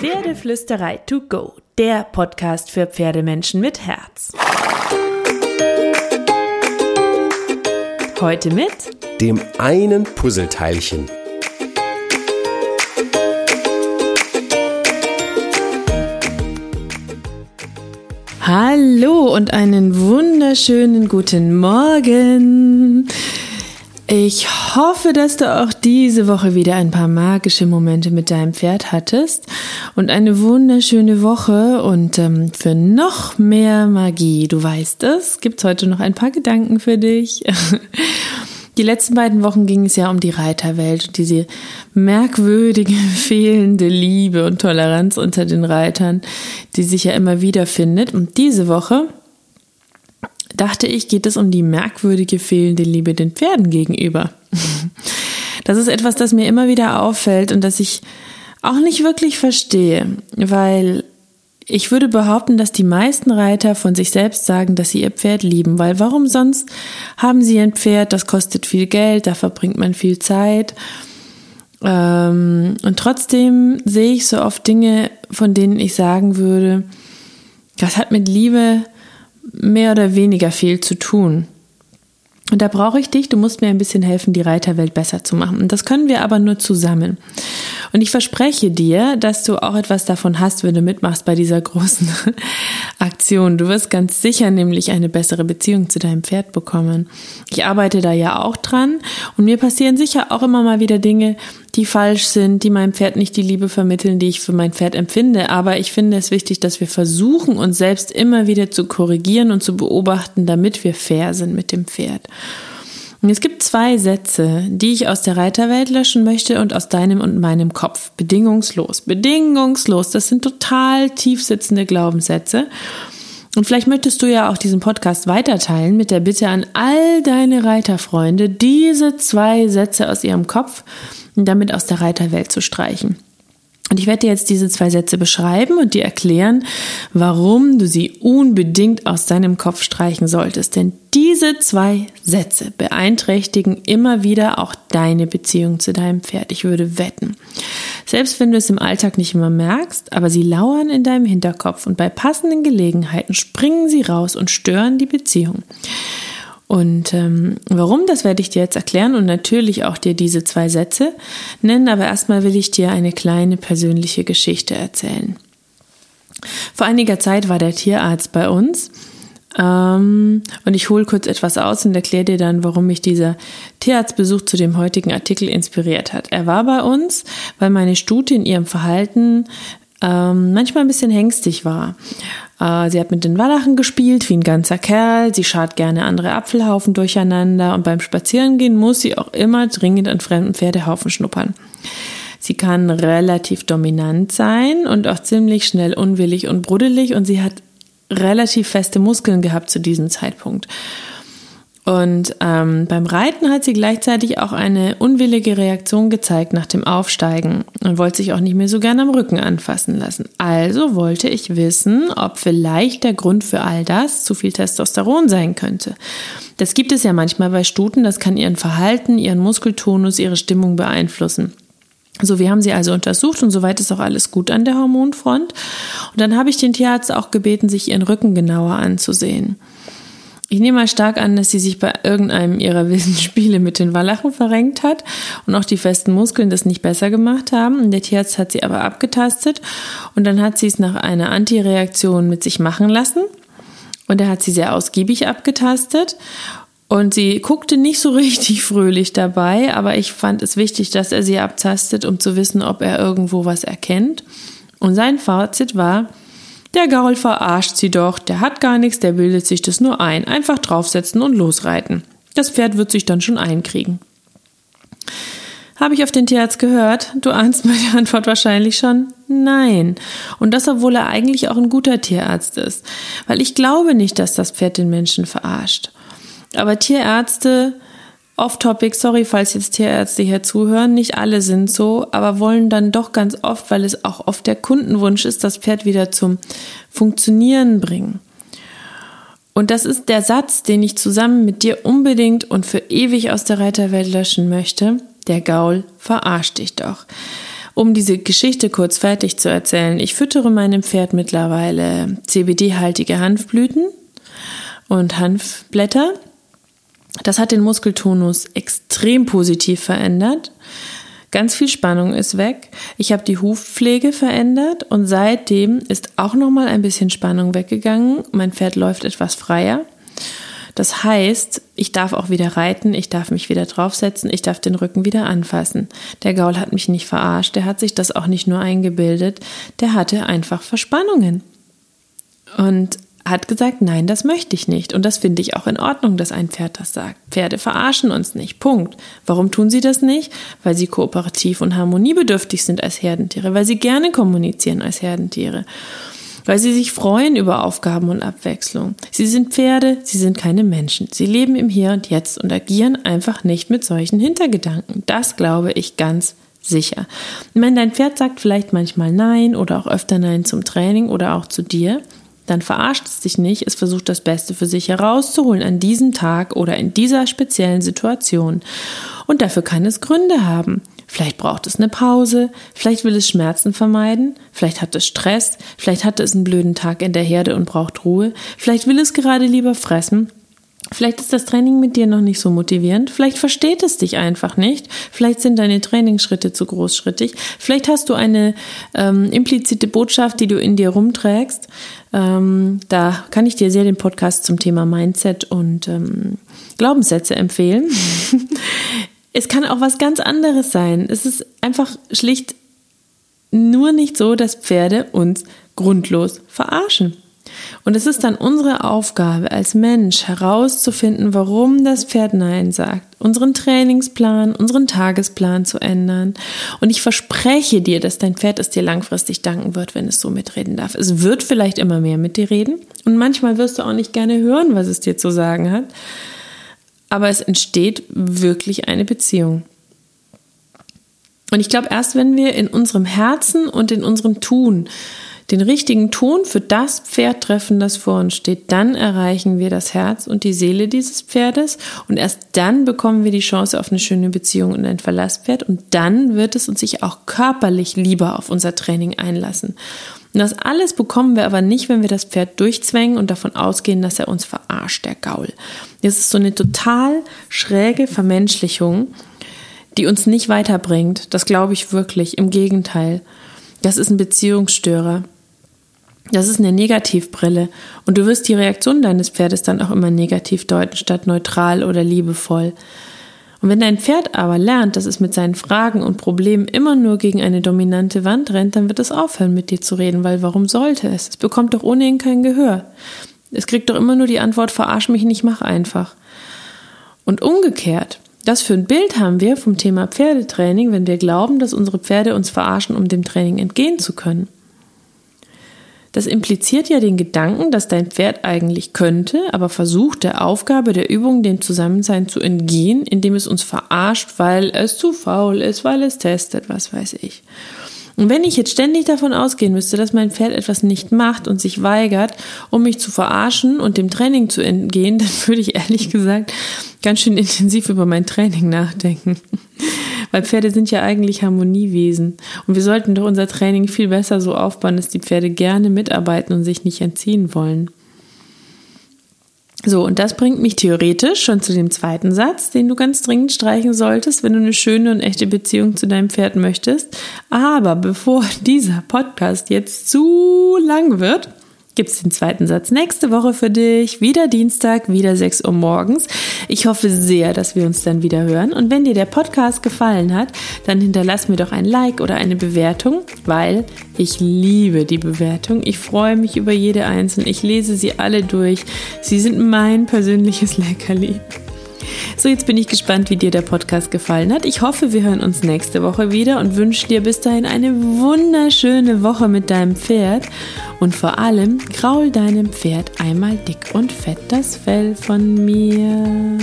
Pferdeflüsterei to go, der Podcast für Pferdemenschen mit Herz. Heute mit dem einen Puzzleteilchen. Hallo und einen wunderschönen guten Morgen. Ich hoffe, dass du auch diese Woche wieder ein paar magische Momente mit deinem Pferd hattest und eine wunderschöne Woche. Und ähm, für noch mehr Magie, du weißt es, gibt's heute noch ein paar Gedanken für dich. Die letzten beiden Wochen ging es ja um die Reiterwelt und diese merkwürdige, fehlende Liebe und Toleranz unter den Reitern, die sich ja immer wieder findet. Und diese Woche dachte ich, geht es um die merkwürdige fehlende Liebe den Pferden gegenüber. Das ist etwas, das mir immer wieder auffällt und das ich auch nicht wirklich verstehe, weil ich würde behaupten, dass die meisten Reiter von sich selbst sagen, dass sie ihr Pferd lieben, weil warum sonst haben sie ein Pferd, das kostet viel Geld, da verbringt man viel Zeit. Ähm, und trotzdem sehe ich so oft Dinge, von denen ich sagen würde, das hat mit Liebe mehr oder weniger viel zu tun. Und da brauche ich dich, du musst mir ein bisschen helfen, die Reiterwelt besser zu machen. Und das können wir aber nur zusammen. Und ich verspreche dir, dass du auch etwas davon hast, wenn du mitmachst bei dieser großen Aktion. Du wirst ganz sicher nämlich eine bessere Beziehung zu deinem Pferd bekommen. Ich arbeite da ja auch dran und mir passieren sicher auch immer mal wieder Dinge, die falsch sind, die meinem Pferd nicht die Liebe vermitteln, die ich für mein Pferd empfinde. Aber ich finde es wichtig, dass wir versuchen, uns selbst immer wieder zu korrigieren und zu beobachten, damit wir fair sind mit dem Pferd. Und es gibt zwei Sätze, die ich aus der Reiterwelt löschen möchte und aus deinem und meinem Kopf. Bedingungslos. Bedingungslos. Das sind total tief sitzende Glaubenssätze. Und vielleicht möchtest du ja auch diesen Podcast weiterteilen mit der Bitte an all deine Reiterfreunde, diese zwei Sätze aus ihrem Kopf damit aus der Reiterwelt zu streichen. Und ich werde dir jetzt diese zwei Sätze beschreiben und dir erklären, warum du sie unbedingt aus deinem Kopf streichen solltest. Denn diese zwei Sätze beeinträchtigen immer wieder auch deine Beziehung zu deinem Pferd. Ich würde wetten. Selbst wenn du es im Alltag nicht immer merkst, aber sie lauern in deinem Hinterkopf und bei passenden Gelegenheiten springen sie raus und stören die Beziehung. Und ähm, warum, das werde ich dir jetzt erklären und natürlich auch dir diese zwei Sätze nennen, aber erstmal will ich dir eine kleine persönliche Geschichte erzählen. Vor einiger Zeit war der Tierarzt bei uns ähm, und ich hole kurz etwas aus und erkläre dir dann, warum mich dieser Tierarztbesuch zu dem heutigen Artikel inspiriert hat. Er war bei uns, weil meine Stute in ihrem Verhalten ähm, manchmal ein bisschen hängstig war. Äh, sie hat mit den Wallachen gespielt, wie ein ganzer Kerl. Sie schart gerne andere Apfelhaufen durcheinander und beim Spazierengehen muss sie auch immer dringend an fremden Pferdehaufen schnuppern. Sie kann relativ dominant sein und auch ziemlich schnell unwillig und bruddelig und sie hat relativ feste Muskeln gehabt zu diesem Zeitpunkt. Und ähm, beim Reiten hat sie gleichzeitig auch eine unwillige Reaktion gezeigt nach dem Aufsteigen und wollte sich auch nicht mehr so gern am Rücken anfassen lassen. Also wollte ich wissen, ob vielleicht der Grund für all das zu viel Testosteron sein könnte. Das gibt es ja manchmal bei Stuten, das kann ihren Verhalten, ihren Muskeltonus, ihre Stimmung beeinflussen. So, wir haben sie also untersucht und soweit ist auch alles gut an der Hormonfront. Und dann habe ich den Tierarzt auch gebeten, sich ihren Rücken genauer anzusehen. Ich nehme mal stark an, dass sie sich bei irgendeinem ihrer wilden Spiele mit den Wallachen verrenkt hat und auch die festen Muskeln das nicht besser gemacht haben. Der Tierarzt hat sie aber abgetastet und dann hat sie es nach einer Antireaktion mit sich machen lassen. Und er hat sie sehr ausgiebig abgetastet und sie guckte nicht so richtig fröhlich dabei, aber ich fand es wichtig, dass er sie abtastet, um zu wissen, ob er irgendwo was erkennt. Und sein Fazit war, der Gaul verarscht sie doch, der hat gar nichts, der bildet sich das nur ein. Einfach draufsetzen und losreiten. Das Pferd wird sich dann schon einkriegen. Habe ich auf den Tierarzt gehört? Du ahnst meine Antwort wahrscheinlich schon. Nein. Und das, obwohl er eigentlich auch ein guter Tierarzt ist. Weil ich glaube nicht, dass das Pferd den Menschen verarscht. Aber Tierärzte Off-Topic, sorry, falls jetzt Tierärzte hier zuhören, nicht alle sind so, aber wollen dann doch ganz oft, weil es auch oft der Kundenwunsch ist, das Pferd wieder zum Funktionieren bringen. Und das ist der Satz, den ich zusammen mit dir unbedingt und für ewig aus der Reiterwelt löschen möchte. Der Gaul verarscht dich doch. Um diese Geschichte kurz fertig zu erzählen, ich füttere meinem Pferd mittlerweile CBD-haltige Hanfblüten und Hanfblätter. Das hat den Muskeltonus extrem positiv verändert. Ganz viel Spannung ist weg. Ich habe die Hufpflege verändert und seitdem ist auch noch mal ein bisschen Spannung weggegangen. Mein Pferd läuft etwas freier. Das heißt, ich darf auch wieder reiten, ich darf mich wieder draufsetzen, ich darf den Rücken wieder anfassen. Der Gaul hat mich nicht verarscht, der hat sich das auch nicht nur eingebildet, der hatte einfach Verspannungen. Und hat gesagt, nein, das möchte ich nicht. Und das finde ich auch in Ordnung, dass ein Pferd das sagt. Pferde verarschen uns nicht. Punkt. Warum tun sie das nicht? Weil sie kooperativ und harmoniebedürftig sind als Herdentiere, weil sie gerne kommunizieren als Herdentiere weil sie sich freuen über Aufgaben und Abwechslung. Sie sind Pferde, sie sind keine Menschen. Sie leben im Hier und Jetzt und agieren einfach nicht mit solchen Hintergedanken. Das glaube ich ganz sicher. Wenn dein Pferd sagt vielleicht manchmal Nein oder auch öfter Nein zum Training oder auch zu dir, dann verarscht es dich nicht, es versucht das Beste für sich herauszuholen an diesem Tag oder in dieser speziellen Situation. Und dafür kann es Gründe haben. Vielleicht braucht es eine Pause, vielleicht will es Schmerzen vermeiden, vielleicht hat es Stress, vielleicht hat es einen blöden Tag in der Herde und braucht Ruhe, vielleicht will es gerade lieber fressen, Vielleicht ist das Training mit dir noch nicht so motivierend. Vielleicht versteht es dich einfach nicht. Vielleicht sind deine Trainingsschritte zu großschrittig. Vielleicht hast du eine ähm, implizite Botschaft, die du in dir rumträgst. Ähm, da kann ich dir sehr den Podcast zum Thema Mindset und ähm, Glaubenssätze empfehlen. es kann auch was ganz anderes sein. Es ist einfach schlicht nur nicht so, dass Pferde uns grundlos verarschen. Und es ist dann unsere Aufgabe als Mensch herauszufinden, warum das Pferd Nein sagt, unseren Trainingsplan, unseren Tagesplan zu ändern. Und ich verspreche dir, dass dein Pferd es dir langfristig danken wird, wenn es so mitreden darf. Es wird vielleicht immer mehr mit dir reden und manchmal wirst du auch nicht gerne hören, was es dir zu sagen hat aber es entsteht wirklich eine Beziehung. Und ich glaube, erst wenn wir in unserem Herzen und in unserem Tun den richtigen Ton für das Pferd treffen, das vor uns steht, dann erreichen wir das Herz und die Seele dieses Pferdes und erst dann bekommen wir die Chance auf eine schöne Beziehung und ein Verlasspferd und dann wird es uns sich auch körperlich lieber auf unser Training einlassen. Und das alles bekommen wir aber nicht, wenn wir das Pferd durchzwängen und davon ausgehen, dass er uns verarscht, der Gaul. Das ist so eine total schräge Vermenschlichung, die uns nicht weiterbringt. Das glaube ich wirklich. Im Gegenteil. Das ist ein Beziehungsstörer. Das ist eine Negativbrille. Und du wirst die Reaktion deines Pferdes dann auch immer negativ deuten, statt neutral oder liebevoll. Und wenn dein Pferd aber lernt, dass es mit seinen Fragen und Problemen immer nur gegen eine dominante Wand rennt, dann wird es aufhören, mit dir zu reden, weil warum sollte es? Es bekommt doch ohnehin kein Gehör. Es kriegt doch immer nur die Antwort, verarsch mich nicht, mach einfach. Und umgekehrt, das für ein Bild haben wir vom Thema Pferdetraining, wenn wir glauben, dass unsere Pferde uns verarschen, um dem Training entgehen zu können. Das impliziert ja den Gedanken, dass dein Pferd eigentlich könnte, aber versucht der Aufgabe der Übung, dem Zusammensein zu entgehen, indem es uns verarscht, weil es zu faul ist, weil es testet, was weiß ich. Und wenn ich jetzt ständig davon ausgehen müsste, dass mein Pferd etwas nicht macht und sich weigert, um mich zu verarschen und dem Training zu entgehen, dann würde ich ehrlich gesagt ganz schön intensiv über mein Training nachdenken. Weil Pferde sind ja eigentlich Harmoniewesen. Und wir sollten doch unser Training viel besser so aufbauen, dass die Pferde gerne mitarbeiten und sich nicht entziehen wollen. So, und das bringt mich theoretisch schon zu dem zweiten Satz, den du ganz dringend streichen solltest, wenn du eine schöne und echte Beziehung zu deinem Pferd möchtest. Aber bevor dieser Podcast jetzt zu lang wird, gibt es den zweiten Satz nächste Woche für dich. Wieder Dienstag, wieder 6 Uhr morgens. Ich hoffe sehr, dass wir uns dann wieder hören. Und wenn dir der Podcast gefallen hat, dann hinterlass mir doch ein Like oder eine Bewertung, weil ich liebe die Bewertung. Ich freue mich über jede einzelne. Ich lese sie alle durch. Sie sind mein persönliches Leckerli. So, jetzt bin ich gespannt, wie dir der Podcast gefallen hat. Ich hoffe, wir hören uns nächste Woche wieder und wünsche dir bis dahin eine wunderschöne Woche mit deinem Pferd. Und vor allem kraul deinem Pferd einmal dick und fett das Fell von mir.